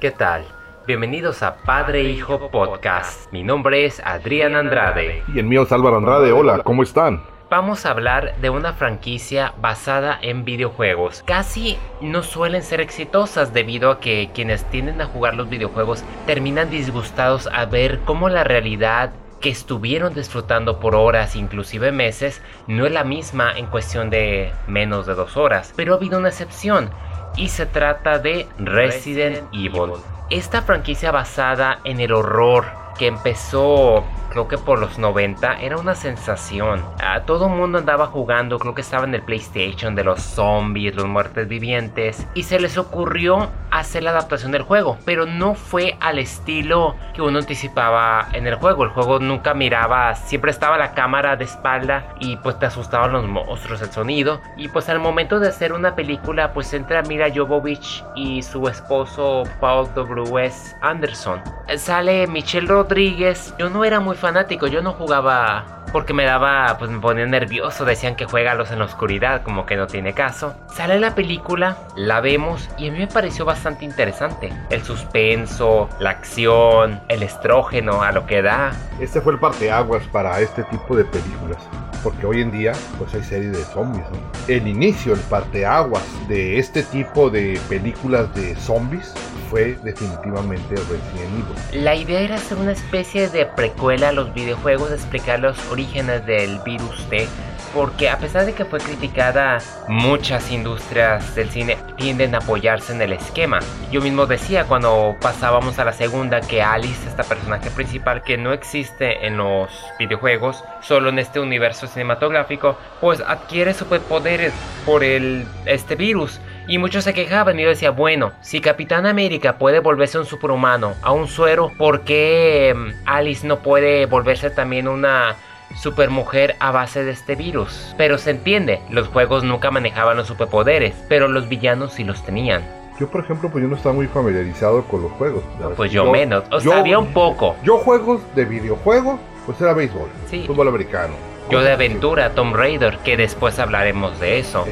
¿Qué tal? Bienvenidos a Padre Hijo Podcast. Mi nombre es Adrián Andrade. Y el mío es Álvaro Andrade. Hola, ¿cómo están? Vamos a hablar de una franquicia basada en videojuegos. Casi no suelen ser exitosas debido a que quienes tienden a jugar los videojuegos terminan disgustados a ver cómo la realidad que estuvieron disfrutando por horas, inclusive meses, no es la misma en cuestión de menos de dos horas. Pero ha habido una excepción y se trata de Resident Evil. Esta franquicia basada en el horror que empezó creo que por los 90 era una sensación. A todo el mundo andaba jugando, creo que estaba en el PlayStation de los zombies, los muertes vivientes y se les ocurrió hacer la adaptación del juego, pero no fue al estilo que uno anticipaba en el juego. El juego nunca miraba, siempre estaba la cámara de espalda y pues te asustaban los monstruos, el sonido. Y pues al momento de hacer una película, pues entra Mira Jovovich y su esposo Paul W.S. Anderson. Sale Michelle Rodríguez. Yo no era muy fanático, yo no jugaba porque me daba, pues me ponía nervioso, decían que juega los en la oscuridad, como que no tiene caso. Sale la película, la vemos y a mí me pareció bastante interesante. El suspenso, la acción, el estrógeno, a lo que da. Este fue el parteaguas para este tipo de películas. Porque hoy en día, pues hay series de zombies. El inicio, el parteaguas de este tipo de películas de zombies fue definitivamente Resident. La idea era hacer una especie de precuela a los videojuegos, explicar los orígenes del virus T porque a pesar de que fue criticada, muchas industrias del cine tienden a apoyarse en el esquema. Yo mismo decía cuando pasábamos a la segunda que Alice, esta personaje principal que no existe en los videojuegos, solo en este universo cinematográfico, pues adquiere superpoderes por el este virus. Y muchos se quejaban y yo decía, bueno, si Capitán América puede volverse un superhumano, a un suero, ¿por qué mm, Alice no puede volverse también una supermujer a base de este virus? Pero se entiende, los juegos nunca manejaban los superpoderes, pero los villanos sí los tenían. Yo, por ejemplo, pues yo no estaba muy familiarizado con los juegos. pues yo, menos, o sabía un poco. Yo juegos de videojuegos, pues era béisbol, fútbol americano. Yo de aventura, Tomb Raider, que después hablaremos de eso.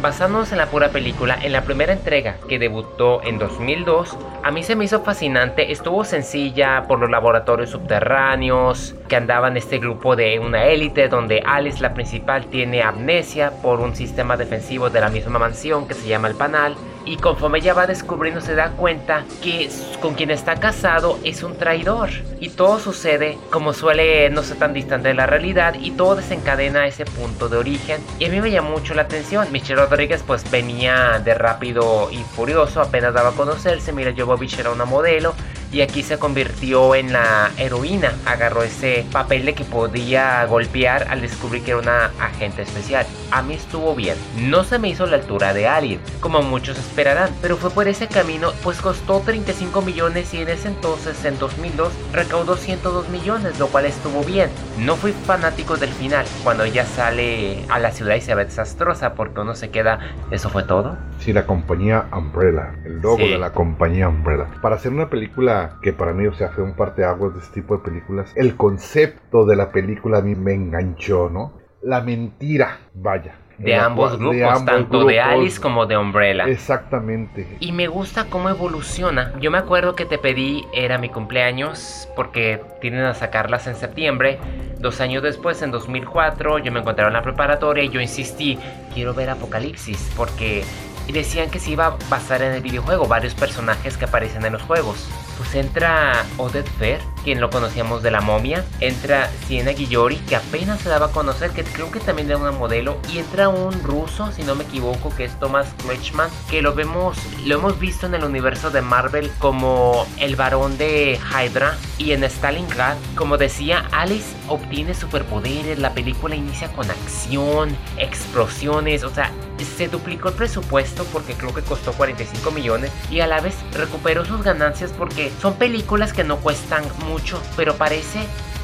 Basándonos en la pura película, en la primera entrega que debutó en 2002, a mí se me hizo fascinante, estuvo sencilla por los laboratorios subterráneos, que andaban este grupo de una élite donde Alice, la principal, tiene amnesia por un sistema defensivo de la misma mansión que se llama el Panal, y conforme ella va descubriendo se da cuenta que con quien está casado es un traidor. Y todo sucede como suele no ser tan distante de la realidad y todo desencadena ese punto de origen. Y a mí me llamó mucho la atención. Michelle Rodríguez pues venía de rápido y furioso, apenas daba a conocerse. Mira, Jovovich era una modelo y aquí se convirtió en la heroína. Agarró ese papel de que podía golpear al descubrir que era una agente especial. A mí estuvo bien. No se me hizo la altura de Alien, como muchos esperarán, pero fue por ese camino, pues costó 35 millones y en ese entonces, en 2002, recaudó 102 millones, lo cual estuvo bien. No fui fanático del final, cuando ella sale a la ciudad y se ve desastrosa, porque uno se queda, ¿eso fue todo? Sí, la compañía Umbrella, el logo de la compañía Umbrella. Para hacer una película que para mí, o sea, fue un parteaguas de este tipo de películas. El concepto de la película a mí me enganchó, ¿no? La mentira, vaya. De ambos grupos, tanto de Alice como de Umbrella. Exactamente. Y me gusta cómo evoluciona. Yo me acuerdo que te pedí, era mi cumpleaños, porque tienen a sacarlas en septiembre. Dos años después, en 2004, yo me encontraba en la preparatoria y yo insistí, quiero ver Apocalipsis, porque decían que se iba a basar en el videojuego, varios personajes que aparecen en los juegos pues entra Odette Fair, quien lo conocíamos de la momia, entra Siena Guillori, que apenas se daba a conocer, que creo que también era una modelo, y entra un ruso, si no me equivoco, que es Thomas Kretschmann, que lo vemos, lo hemos visto en el universo de Marvel como el varón de Hydra, y en Stalingrad, como decía, Alice obtiene superpoderes, la película inicia con acción, explosiones, o sea, se duplicó el presupuesto porque creo que costó 45 millones y a la vez recuperó sus ganancias porque son películas que no cuestan mucho, pero parece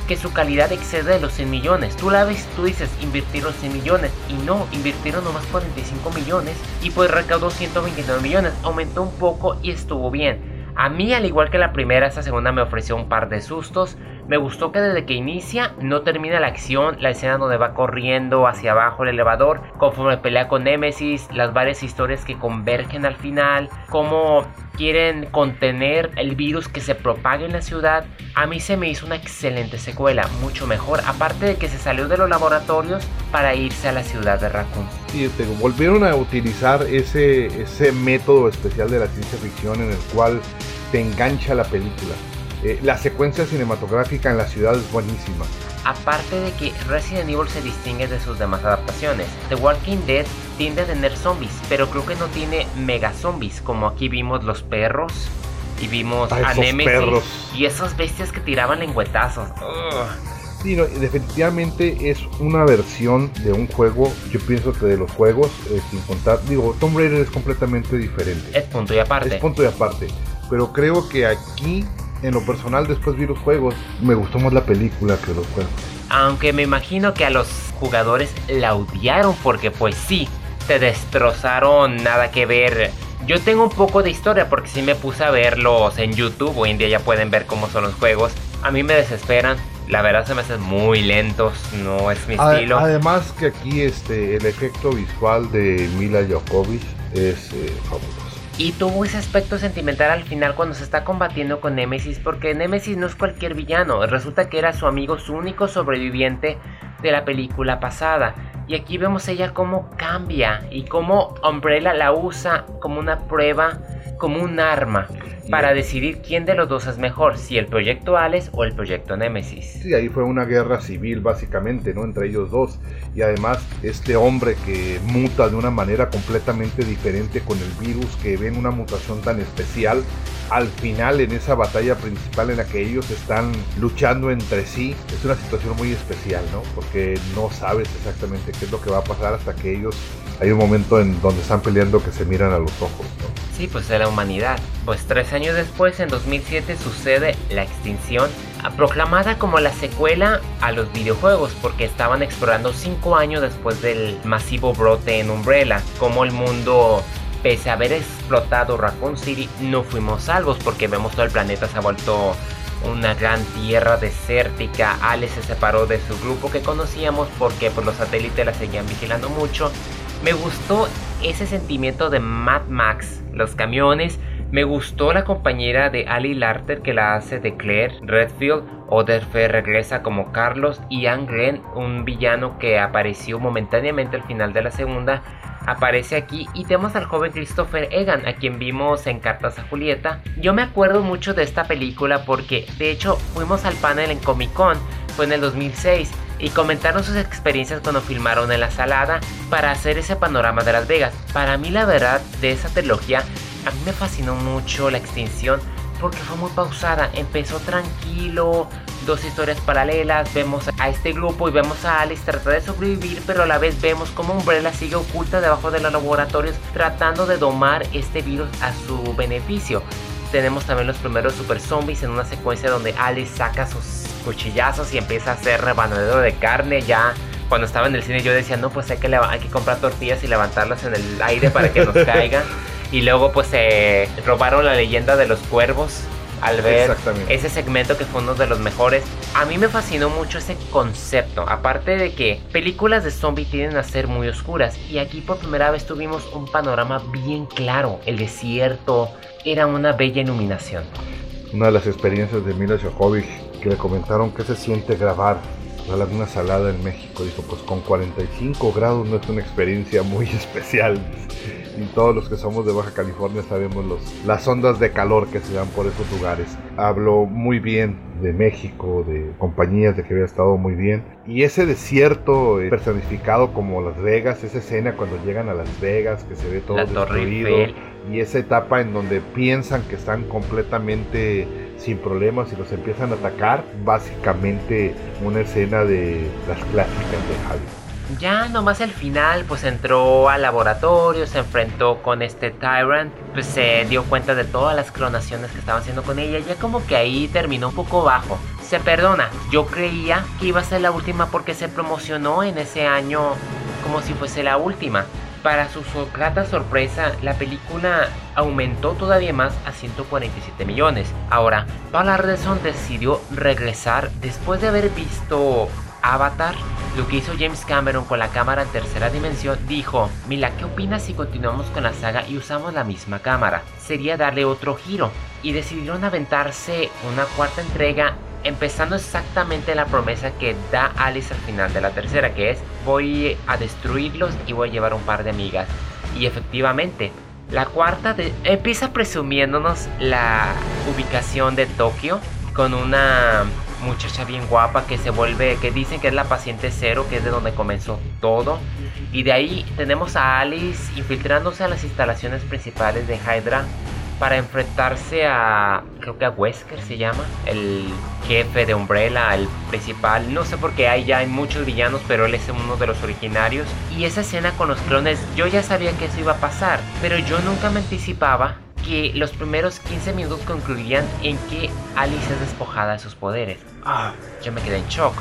que su calidad excede de los 100 millones. Tú la ves, tú dices, invirtieron 100 millones. Y no, invirtieron nomás 45 millones. Y pues recaudó 129 millones. Aumentó un poco y estuvo bien. A mí, al igual que la primera, esta segunda me ofreció un par de sustos. Me gustó que desde que inicia no termina la acción, la escena donde va corriendo hacia abajo el elevador, conforme pelea con Nemesis, las varias historias que convergen al final, cómo quieren contener el virus que se propaga en la ciudad, a mí se me hizo una excelente secuela, mucho mejor, aparte de que se salió de los laboratorios para irse a la ciudad de Raccoon. Y este, volvieron a utilizar ese, ese método especial de la ciencia ficción en el cual te engancha la película. Eh, la secuencia cinematográfica en la ciudad es buenísima. Aparte de que Resident Evil se distingue de sus demás adaptaciones, The Walking Dead tiende a tener zombies, pero creo que no tiene mega zombies, como aquí vimos los perros y vimos a, Nemesis y esas bestias que tiraban lengüetazos. Sí, definitivamente es una versión de un juego. Yo pienso que de los juegos, eh, sin contar, digo, Tomb Raider es completamente diferente. Es punto y aparte. Es punto y aparte. Pero creo que aquí en lo personal, después vi los juegos, me gustó más la película que los juegos. Aunque me imagino que a los jugadores la odiaron porque pues sí, te destrozaron, nada que ver. Yo tengo un poco de historia porque sí me puse a verlos en YouTube, hoy en día ya pueden ver cómo son los juegos. A mí me desesperan, la verdad se me hacen muy lentos, no es mi estilo. Además que aquí este el efecto visual de Mila Jokovic es eh, fabuloso. Y tuvo ese aspecto sentimental al final cuando se está combatiendo con Nemesis, porque Nemesis no es cualquier villano, resulta que era su amigo, su único sobreviviente de la película pasada. Y aquí vemos ella cómo cambia y cómo Umbrella la usa como una prueba, como un arma para decidir quién de los dos es mejor, si el proyecto Alex o el proyecto Nemesis. Sí, ahí fue una guerra civil básicamente, ¿no? Entre ellos dos. Y además este hombre que muta de una manera completamente diferente con el virus, que ven una mutación tan especial, al final en esa batalla principal en la que ellos están luchando entre sí, es una situación muy especial, ¿no? Porque no sabes exactamente qué es lo que va a pasar hasta que ellos hay un momento en donde están peleando que se miran a los ojos, ¿no? Sí, pues de la humanidad. Pues tres años después, en 2007, sucede la extinción, proclamada como la secuela a los videojuegos, porque estaban explorando cinco años después del masivo brote en Umbrella, como el mundo pese a haber explotado Raccoon City, no fuimos salvos porque vemos todo el planeta se ha vuelto una gran tierra desértica. Alex se separó de su grupo que conocíamos porque por pues, los satélites la seguían vigilando mucho. Me gustó ese sentimiento de Mad Max, los camiones. Me gustó la compañera de Ali Larter que la hace de Claire Redfield. Oderfe regresa como Carlos y Anne Glenn, un villano que apareció momentáneamente al final de la segunda, aparece aquí y tenemos al joven Christopher Egan, a quien vimos en Cartas a Julieta. Yo me acuerdo mucho de esta película porque de hecho fuimos al panel en Comic Con, fue en el 2006 y comentaron sus experiencias cuando filmaron en la salada para hacer ese panorama de Las Vegas. Para mí la verdad de esa trilogía, a mí me fascinó mucho la extinción porque fue muy pausada, empezó tranquilo, dos historias paralelas, vemos a este grupo y vemos a Alice tratar de sobrevivir, pero a la vez vemos como Umbrella sigue oculta debajo de los laboratorios tratando de domar este virus a su beneficio. Tenemos también los primeros super zombies en una secuencia donde Alice saca sus cuchillazos y empieza a hacer rebanadero de carne ya. Cuando estaba en el cine yo decía, no, pues hay que, hay que comprar tortillas y levantarlas en el aire para que nos caigan. y luego pues se robaron la leyenda de los cuervos al ver ese segmento que fue uno de los mejores. A mí me fascinó mucho ese concepto. Aparte de que películas de zombie tienden a ser muy oscuras. Y aquí por primera vez tuvimos un panorama bien claro. El desierto era una bella iluminación. Una de las experiencias de Mila Jovovich que le comentaron que se siente grabar la Salada en México. Dijo, pues con 45 grados no es una experiencia muy especial. Y todos los que somos de Baja California sabemos los, las ondas de calor que se dan por esos lugares. Habló muy bien de México, de compañías de que había estado muy bien. Y ese desierto eh, personificado como Las Vegas, esa escena cuando llegan a Las Vegas, que se ve todo destruido. Y esa etapa en donde piensan que están completamente sin problemas y los empiezan a atacar, básicamente una escena de las clásicas de Javi. Ya nomás el final, pues entró al laboratorio, se enfrentó con este Tyrant, pues se dio cuenta de todas las clonaciones que estaban haciendo con ella, ya como que ahí terminó un poco bajo. Se perdona, yo creía que iba a ser la última porque se promocionó en ese año como si fuese la última para su grata sorpresa, la película aumentó todavía más a 147 millones. Ahora, Paul Anderson decidió regresar después de haber visto Avatar, lo que hizo James Cameron con la cámara en tercera dimensión, dijo, Mila, ¿qué opinas si continuamos con la saga y usamos la misma cámara? Sería darle otro giro. Y decidieron aventarse una cuarta entrega empezando exactamente la promesa que da Alice al final de la tercera, que es voy a destruirlos y voy a llevar un par de amigas. Y efectivamente, la cuarta empieza presumiéndonos la ubicación de Tokio con una muchacha bien guapa que se vuelve, que dicen que es la paciente cero, que es de donde comenzó todo. Y de ahí tenemos a Alice infiltrándose a las instalaciones principales de Hydra para enfrentarse a, creo que a Wesker se llama, el jefe de Umbrella, el principal. No sé por qué hay ya hay muchos villanos, pero él es uno de los originarios. Y esa escena con los clones, yo ya sabía que eso iba a pasar, pero yo nunca me anticipaba que los primeros 15 minutos concluían en que Alice es despojada de sus poderes. Ah, yo me quedé en shock.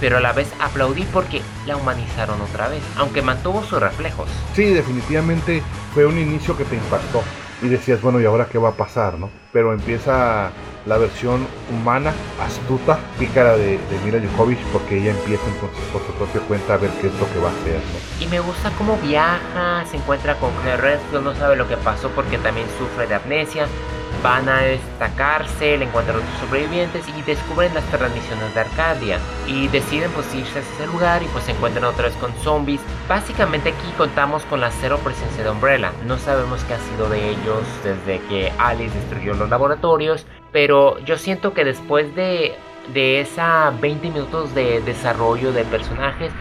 Pero a la vez aplaudí porque la humanizaron otra vez, aunque mantuvo sus reflejos. Sí, definitivamente fue un inicio que te impactó y decías, bueno, ¿y ahora qué va a pasar? ¿no? Pero empieza la versión humana, astuta, pícara de, de Mila Jovovich, porque ella empieza entonces por su propia cuenta a ver qué es lo que va a hacer. Y me gusta cómo viaja, se encuentra con Claire Redfield, no sabe lo que pasó porque también sufre de amnesia, van a destacarse, le encuentran otros sobrevivientes y descubren las transmisiones de Arcadia y deciden pues irse a ese lugar y pues se encuentran otra vez con zombies. Básicamente aquí contamos con la cero presencia de Umbrella, no sabemos qué ha sido de ellos desde que Alice destruyó los laboratorios, pero yo siento que después de, de esa 20 minutos de desarrollo de personajes,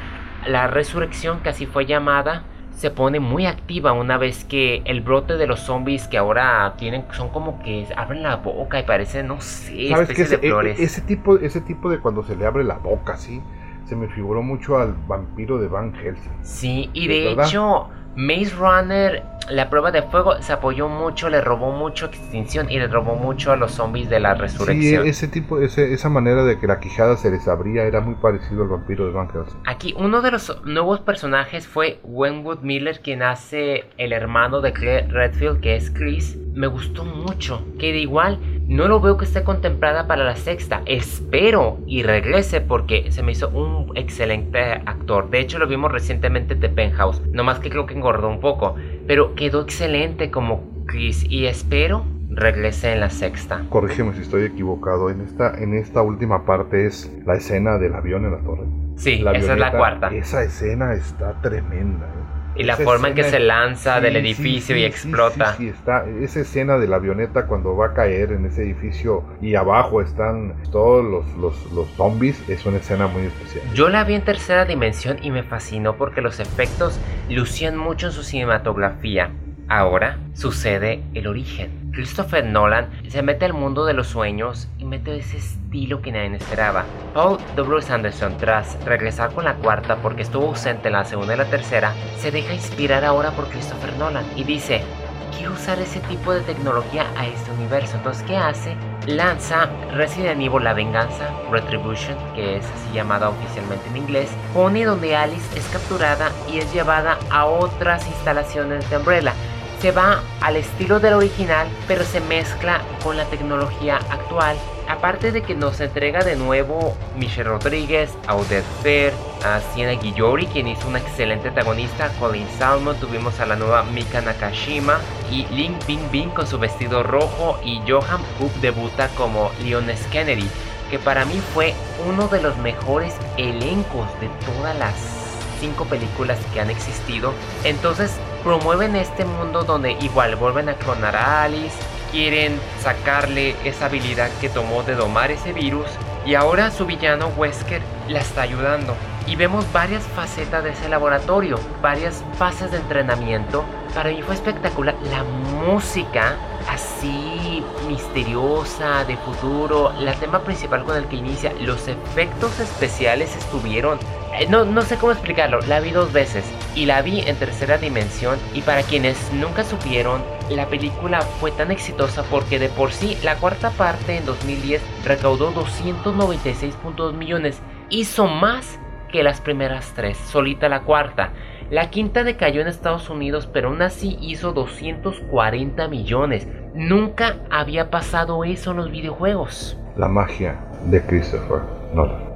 la resurrección casi fue llamada se pone muy activa una vez que el brote de los zombies que ahora tienen son como que abren la boca y parecen, no sé, especies de e, flores. ese tipo, ese tipo de cuando se le abre la boca, sí, se me figuró mucho al vampiro de Van Helsing. Sí, y de hecho Maze Runner, la prueba de fuego, se apoyó mucho, le robó mucho extinción y le robó mucho a los zombies de la resurrección. Sí, ese tipo, ese, esa manera de que la quijada se les abría era muy parecido al vampiro de Van Helsing. Aquí, uno de los nuevos personajes fue Wenwood Miller, quien hace el hermano de Claire Redfield, que es Chris. Me gustó mucho, que de igual no lo veo que esté contemplada para la sexta. Espero y regrese porque se me hizo un excelente actor. De hecho, lo vimos recientemente de Penthouse. No más que creo que engordó un poco. Pero quedó excelente como Chris. Y espero regrese en la sexta. Corrígeme si estoy equivocado. En esta, en esta última parte es la escena del avión en la torre. Sí, esa es la cuarta. Esa escena está tremenda. Y la forma en que se lanza del edificio y explota. Sí, está. Esa escena de la avioneta cuando va a caer en ese edificio y abajo están todos los, los, los zombies, es una escena muy especial. Yo la vi en tercera dimensión y me fascinó porque los efectos lucían mucho en su cinematografía. Ahora sucede el origen. Christopher Nolan se mete al mundo de los sueños y mete ese estilo que nadie esperaba. Paul W. Anderson, tras regresar con la cuarta porque estuvo ausente en la segunda y la tercera, se deja inspirar ahora por Christopher Nolan y dice, quiero usar ese tipo de tecnología a este universo. Entonces, ¿qué hace? Lanza Resident Evil La Venganza, Retribution, que es así llamada oficialmente en inglés, pone donde Alice es capturada y es llevada a otras instalaciones de Umbrella se va al estilo del original, pero se mezcla con la tecnología actual. Aparte de que nos entrega de nuevo Michelle Rodríguez, Audette Fair, a Sienna Guillori, quien hizo una excelente antagonista, Colin Salmon, tuvimos a la nueva Mika Nakashima y Link Bing Bing con su vestido rojo y Johan Hoop debuta como Leones Kennedy, que para mí fue uno de los mejores elencos de todas las cinco películas que han existido. Entonces promueven este mundo donde igual vuelven a clonar a Alice, quieren sacarle esa habilidad que tomó de domar ese virus y ahora su villano Wesker la está ayudando. Y vemos varias facetas de ese laboratorio, varias fases de entrenamiento. Para mí fue espectacular. La música así misteriosa, de futuro, la tema principal con el que inicia, los efectos especiales estuvieron no, no sé cómo explicarlo, la vi dos veces y la vi en tercera dimensión y para quienes nunca supieron, la película fue tan exitosa porque de por sí la cuarta parte en 2010 recaudó 296.2 millones, hizo más que las primeras tres, solita la cuarta. La quinta decayó en Estados Unidos, pero aún así hizo 240 millones. Nunca había pasado eso en los videojuegos. La magia de Christopher.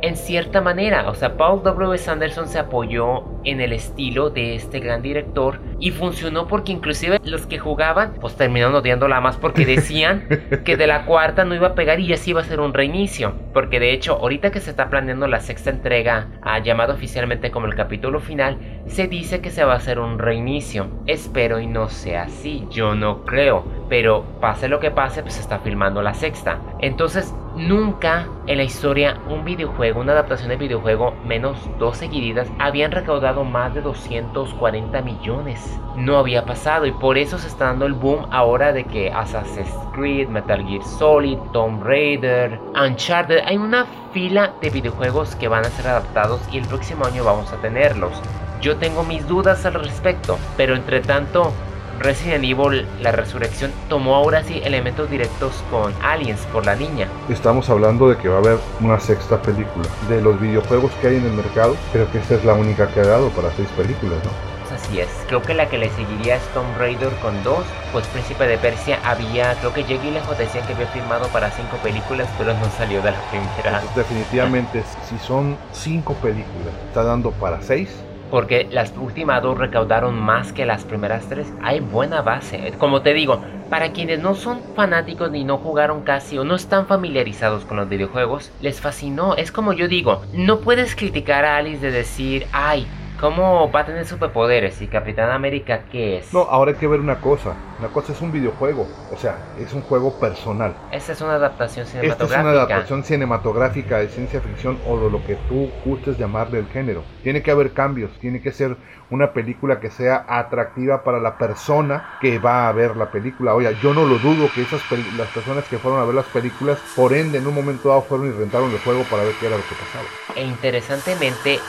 En cierta manera, o sea, Paul W. Sanderson se apoyó en el estilo de este gran director y funcionó porque inclusive los que jugaban pues terminaron odiándola más porque decían que de la cuarta no iba a pegar y así iba a ser un reinicio. Porque de hecho, ahorita que se está planeando la sexta entrega, ah, llamado oficialmente como el capítulo final, se dice que se va a hacer un reinicio. Espero y no sea así, yo no creo. Pero pase lo que pase, pues se está filmando la sexta. Entonces, nunca en la historia un videojuego, una adaptación de videojuego, menos dos seguidas, habían recaudado más de 240 millones. No había pasado y por eso se está dando el boom ahora de que Assassin's Creed, Metal Gear Solid, Tomb Raider, Uncharted, hay una fila de videojuegos que van a ser adaptados y el próximo año vamos a tenerlos. Yo tengo mis dudas al respecto, pero entre tanto Resident Evil La Resurrección tomó ahora sí elementos directos con Aliens por la niña. Estamos hablando de que va a haber una sexta película. De los videojuegos que hay en el mercado, creo que esta es la única que ha dado para seis películas, ¿no? Así es, creo que la que le seguiría es Tomb Raider con dos, pues Príncipe de Persia había, creo que Jake Lejos decían que había firmado para cinco películas, pero no salió de la primera. definitivamente, si son cinco películas, está dando para seis, porque las últimas dos recaudaron más que las primeras tres. Hay buena base. Como te digo, para quienes no son fanáticos ni no jugaron casi o no están familiarizados con los videojuegos, les fascinó. Es como yo digo, no puedes criticar a Alice de decir, ay, ¿Cómo va a tener superpoderes? ¿Y Capitán América qué es? No, ahora hay que ver una cosa. Una cosa es un videojuego. O sea, es un juego personal. Esta es una adaptación cinematográfica. Esta es una adaptación cinematográfica de ciencia ficción o de lo que tú gustes llamarle el género. Tiene que haber cambios. Tiene que ser una película que sea atractiva para la persona que va a ver la película. Oye, yo no lo dudo que esas las personas que fueron a ver las películas, por ende, en un momento dado fueron y rentaron el juego para ver qué era lo que pasaba. E interesantemente,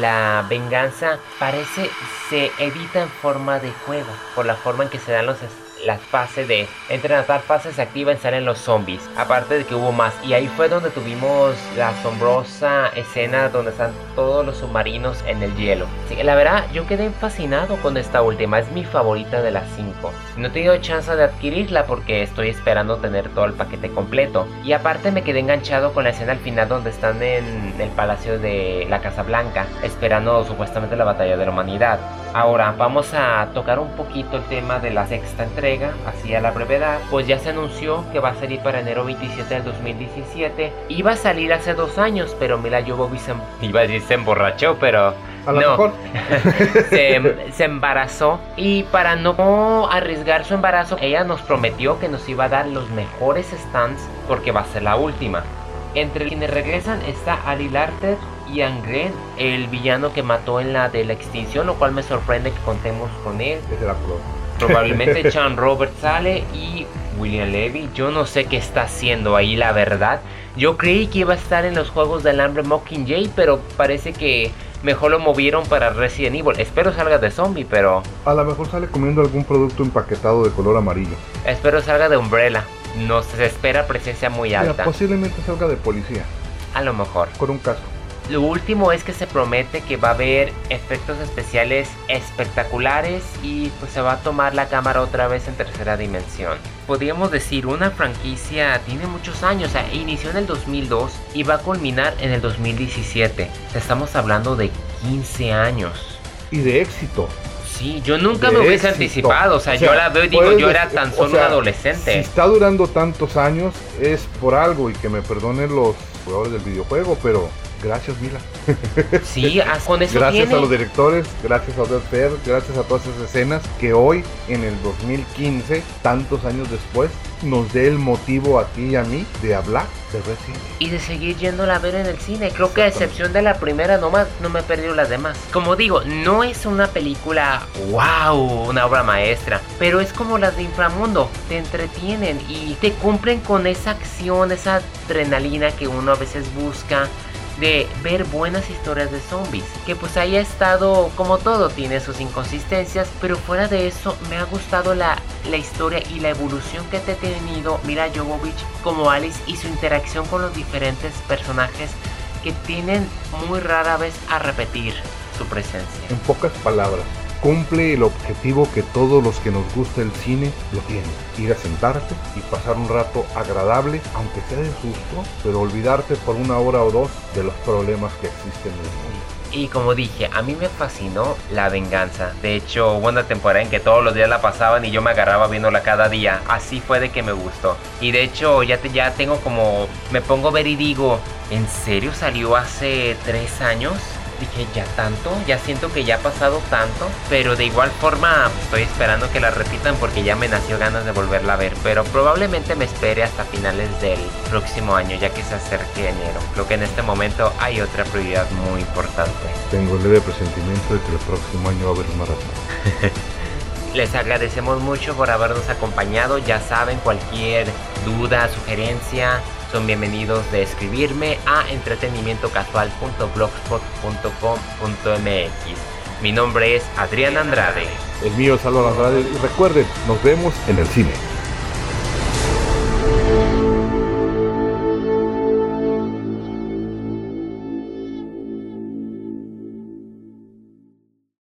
la venganza parece se edita en forma de juego, por la forma en que se dan los la fase de entre las fases se activan salen los zombies. Aparte de que hubo más. Y ahí fue donde tuvimos la asombrosa escena donde están todos los submarinos en el hielo. Sí, la verdad, yo quedé fascinado con esta última. Es mi favorita de las 5. No he tenido chance de adquirirla porque estoy esperando tener todo el paquete completo. Y aparte me quedé enganchado con la escena al final donde están en el palacio de la Casa Blanca. Esperando supuestamente la batalla de la humanidad. Ahora vamos a tocar un poquito el tema de la sexta entrega, así a la brevedad. Pues ya se anunció que va a salir para enero 27 del 2017. Iba a salir hace dos años, pero Mila Jovovich se, iba a decir se emborrachó, pero a lo mejor. se, se, embarazó y para no arriesgar su embarazo, ella nos prometió que nos iba a dar los mejores stands porque va a ser la última. Entre quienes regresan está Ali Larter, Ian Green, el villano que mató en la de la extinción, lo cual me sorprende que contemos con él. Probablemente Sean Robert sale y William Levy. Yo no sé qué está haciendo ahí, la verdad. Yo creí que iba a estar en los juegos del hambre Mockingjay, pero parece que mejor lo movieron para Resident Evil. Espero salga de zombie, pero. A lo mejor sale comiendo algún producto empaquetado de color amarillo. Espero salga de Umbrella. No se espera presencia muy alta. posiblemente salga de policía. A lo mejor. Con un casco. Lo último es que se promete que va a haber efectos especiales espectaculares y pues se va a tomar la cámara otra vez en tercera dimensión. Podríamos decir, una franquicia tiene muchos años, o sea, inició en el 2002 y va a culminar en el 2017. Estamos hablando de 15 años. Y de éxito. Sí, yo nunca me hubiese anticipado, o sea, yo la veo y digo, yo era tan solo un adolescente. Si está durando tantos años es por algo y que me perdonen los jugadores del videojuego, pero Gracias, Mila. Sí, con eso Gracias a los directores, gracias a Odette Fair, gracias a todas esas escenas que hoy, en el 2015, tantos años después, nos dé el motivo a ti y a mí de hablar de Resident Y de seguir yéndola a ver en el cine. Creo que a excepción de la primera nomás, no me he perdido las demás. Como digo, no es una película wow, una obra maestra, pero es como las de Inframundo, te entretienen y te cumplen con esa acción, esa adrenalina que uno a veces busca de ver buenas historias de zombies. Que pues haya estado como todo, tiene sus inconsistencias, pero fuera de eso me ha gustado la, la historia y la evolución que te ha tenido Mira Jovovich como Alice y su interacción con los diferentes personajes que tienen muy rara vez a repetir. su presencia. En pocas palabras, cumple el objetivo que todos los que nos gusta el cine lo tienen. Ir a sentarte y pasar un rato agradable, aunque sea de susto, pero olvidarte por una hora o dos de los problemas que existen en el mundo. Y como dije, a mí me fascinó La Venganza. De hecho, hubo una temporada en que todos los días la pasaban y yo me agarraba viéndola cada día. Así fue de que me gustó. Y de hecho, ya, te, ya tengo como... Me pongo a ver y digo, ¿en serio salió hace tres años? Dije, ya tanto, ya siento que ya ha pasado tanto, pero de igual forma estoy esperando que la repitan porque ya me nació ganas de volverla a ver, pero probablemente me espere hasta finales del próximo año ya que se acerque enero. Creo que en este momento hay otra prioridad muy importante. Tengo leve presentimiento de que el próximo año va a haber un maratón. Les agradecemos mucho por habernos acompañado. Ya saben, cualquier duda, sugerencia, son bienvenidos de escribirme a entretenimientocasual.blogspot.com.mx. Mi nombre es Adrián Andrade. El mío es Salvador Andrade y recuerden, nos vemos en el cine.